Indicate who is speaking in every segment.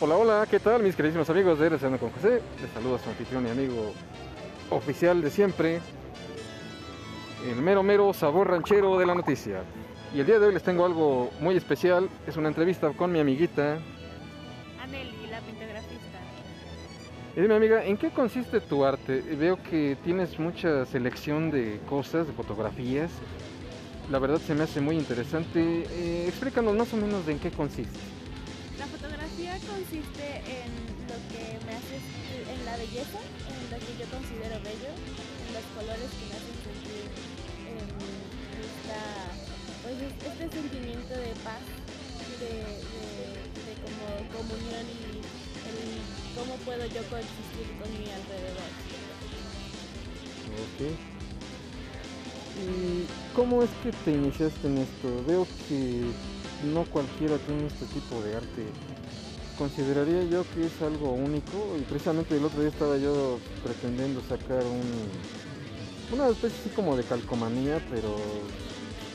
Speaker 1: Hola, hola, ¿qué tal mis queridísimos amigos de Deseando con José? Les saluda su anfitrión y amigo oficial de siempre, el mero mero sabor ranchero de la noticia. Y el día de hoy les tengo algo muy especial, es una entrevista con mi amiguita.
Speaker 2: Aneli, la pintografista.
Speaker 1: Y dime amiga, ¿en qué consiste tu arte? Veo que tienes mucha selección de cosas, de fotografías. La verdad se me hace muy interesante. Eh, explícanos más o menos de en qué consiste.
Speaker 2: La fotografía consiste en lo que me hace, en la belleza, en lo que yo considero bello, en los colores que me hacen sentir em, esta, pues, es- este sentimiento de paz, de, de- como comunión y el cómo puedo yo coexistir con mi alrededor.
Speaker 1: Ok. ¿Y cómo es que te iniciaste en esto? Veo que no cualquiera tiene este tipo de arte. Consideraría yo que es algo único y precisamente el otro día estaba yo pretendiendo sacar un una especie así como de calcomanía, pero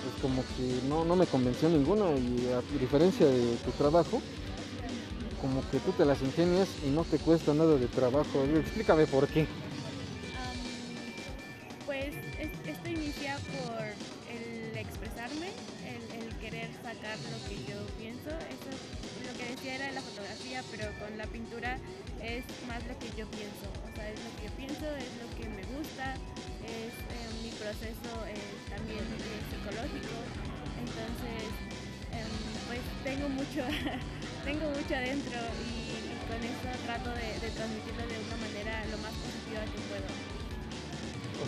Speaker 1: pues como que no, no me convenció ninguna y a diferencia de tu trabajo, como que tú te las ingenias y no te cuesta nada de trabajo. Explícame por qué.
Speaker 2: Es- esto inicia por el expresarme, el, querer sacar lo que yo pienso. Eso lo que decía era la fotografía, pero con la pintura es más lo que yo pienso. O sea, es lo que pienso, es lo que me gusta, es eh, mi proceso eh, también psicológico. Entonces, em, pues tengo mucho, tengo mucho adentro y, con eso trato de transmitirlo de una manera lo más positiva que puedo.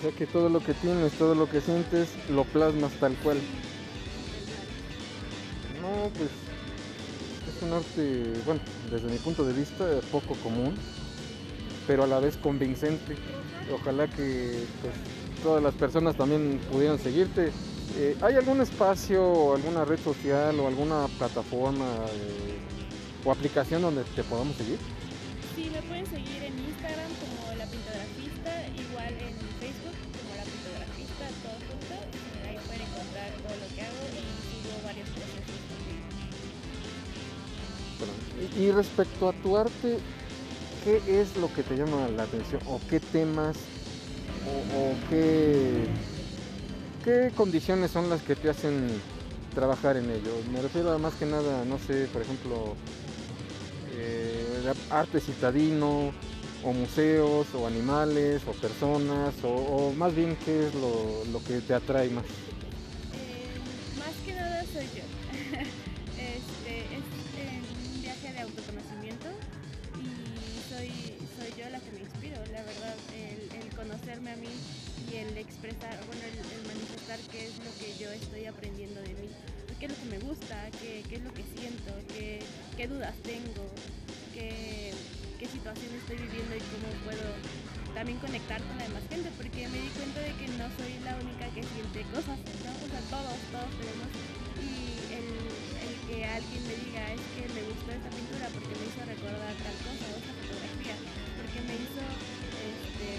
Speaker 1: Sea que todo lo que tienes, todo lo que sientes, lo plasmas tal cual. No, pues es un arte, bueno, desde mi punto de vista, poco común, pero a la vez convincente. Ojalá que pues, todas las personas también pudieran seguirte. Eh, ¿Hay algún espacio, alguna red social o alguna plataforma eh, o aplicación donde te podamos seguir?
Speaker 2: Sí, me pueden seguir en Instagram como La Pintografista, igual en Facebook como La Pintografista, todo junto. Ahí pueden encontrar todo lo que hago y subo varios procesos.
Speaker 1: Y, respecto a tu arte, ¿qué es lo que te llama la atención? ¿O qué temas? ¿O, qué, qué condiciones son las que te hacen trabajar en ello? Me refiero a más que nada, no sé, por ejemplo, arte citadino, o museos, o animales, o personas, o, más bien qué es lo, que te atrae más.
Speaker 2: Eh, más que nada soy yo. este, es eh, un viaje de autoconocimiento y soy, soy yo la que me inspiro, la verdad, el, el conocerme a mí y el expresar, bueno, el, el manifestar qué es lo que yo estoy aprendiendo de mí, qué es lo que me gusta, qué, qué es lo que siento, qué, qué dudas tengo, qué, situación estoy viviendo y cómo puedo también conectar con la demás gente, porque me di cuenta de que no soy la única que siente cosas. O sea, todos, todos tenemos. Y el, que alguien me diga, es que me gustó esta pintura porque me hizo recordar tal cosa, o esta fotografía, porque me hizo este,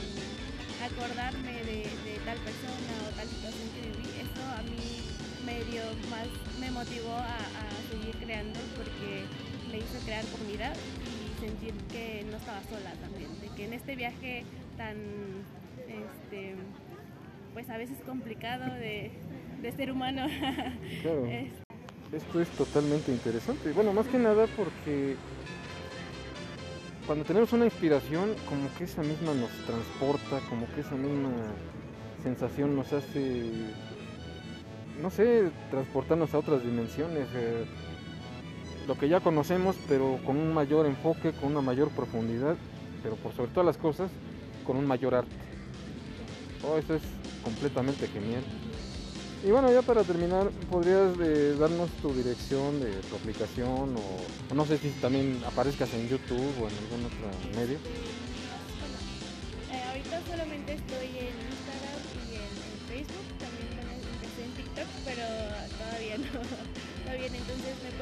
Speaker 2: acordarme de, tal persona o tal situación que viví, eso a mí me dio más, me motivó a, a seguir creando porque me hizo crear comunidad sentir que no estaba sola también, de que en este viaje tan, este, pues a veces complicado de, de ser humano,
Speaker 1: Claro.
Speaker 2: es-
Speaker 1: Esto es totalmente interesante. Bueno, más que nada porque cuando tenemos una inspiración, como que esa misma nos transporta, como que esa misma sensación nos hace, no sé, transportarnos a otras dimensiones. eh, lo que ya conocemos, pero con un mayor enfoque, con una mayor profundidad, pero por sobre todas las cosas, con un mayor arte. Oh, eso es completamente genial. Y bueno, ya para terminar, ¿podrías eh, darnos tu dirección de tu aplicación o, no sé si también aparezcas en YouTube o en algún otro medio?
Speaker 2: Eh, ahorita solamente estoy en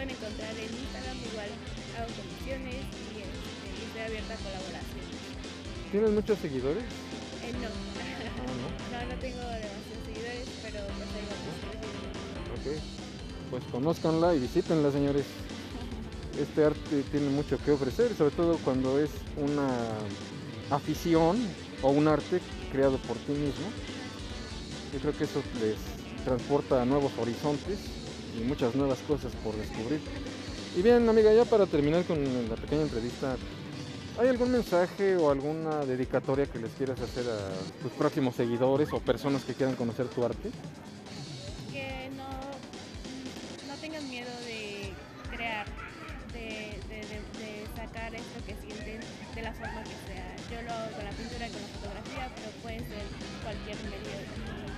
Speaker 2: pueden encontrar en Instagram, igual hago comisiones y, este, estoy abierta a colaboración.
Speaker 1: ¿Tienes muchos seguidores?
Speaker 2: Eh, no,
Speaker 1: Ah, no.
Speaker 2: no, no tengo demasiados seguidores, pero pues vamos creciendo.
Speaker 1: Ok. Pues conózcanla y visítenla, señores. este arte tiene mucho que ofrecer, sobre todo cuando es una afición o un arte creado por ti mismo. Yo creo que eso les transporta a nuevos horizontes y muchas nuevas cosas por descubrir. Y bien, amiga, ya para terminar con la pequeña entrevista, ¿hay algún mensaje o alguna dedicatoria que les quieras hacer a tus próximos seguidores o personas que quieran conocer tu arte?
Speaker 2: Que no, no tengan miedo de crear, de, de- de- de sacar esto que sienten de la forma que sea. Yo lo hago con la pintura, con la fotografía, pero puede ser cualquier medio.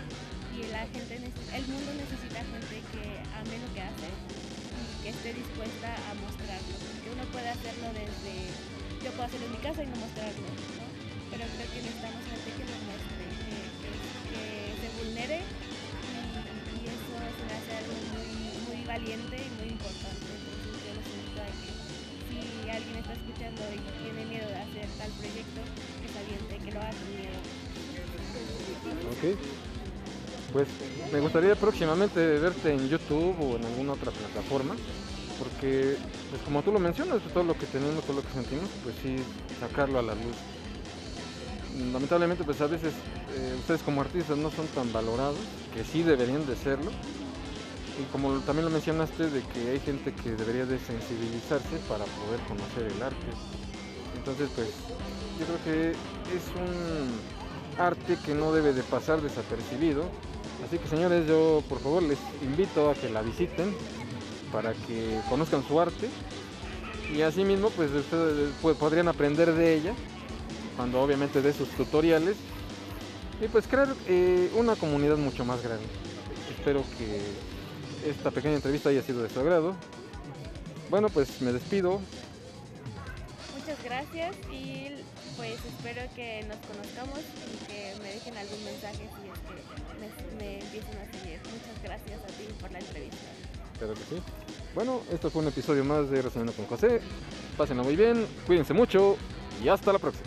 Speaker 2: Y, la gente, el mundo necesita gente que ame lo que hace y que esté dispuesta a mostrarlo. Porque uno puede hacerlo desde, yo puedo hacerlo en mi casa y no mostrarlo, ¿no? Pero creo que necesitamos gente que lo muestre, que, se vulnere y, eso se me hace algo muy, muy valiente y muy importante. Yo los invito a que si alguien está escuchando y tiene miedo de hacer tal proyecto, que se que lo haga sin miedo.
Speaker 1: Ok. Pues me gustaría próximamente verte en YouTube o en alguna otra plataforma, porque pues como tú lo mencionas, todo lo que tenemos, todo lo que sentimos, pues sí, sacarlo a la luz. Lamentablemente pues a veces eh, ustedes como artistas no son tan valorados, que sí deberían de serlo. Y como también lo mencionaste, de que hay gente que debería de sensibilizarse para poder conocer el arte. Entonces pues yo creo que es un arte que no debe de pasar desapercibido. Así que señores, yo por favor les invito a que la visiten para que conozcan su arte y así mismo pues ustedes pues, podrían aprender de ella cuando obviamente de sus tutoriales y pues crear eh, una comunidad mucho más grande. Espero que esta pequeña entrevista haya sido de su agrado. Bueno, pues me despido.
Speaker 2: Muchas gracias y pues espero que nos conozcamos y que me dejen algún mensaje si es que me, empiezan a seguir. Muchas gracias a ti por la entrevista.
Speaker 1: Claro que sí. Bueno, esto fue un episodio más de Resonando con José. Pásenlo muy bien, cuídense mucho y hasta la próxima.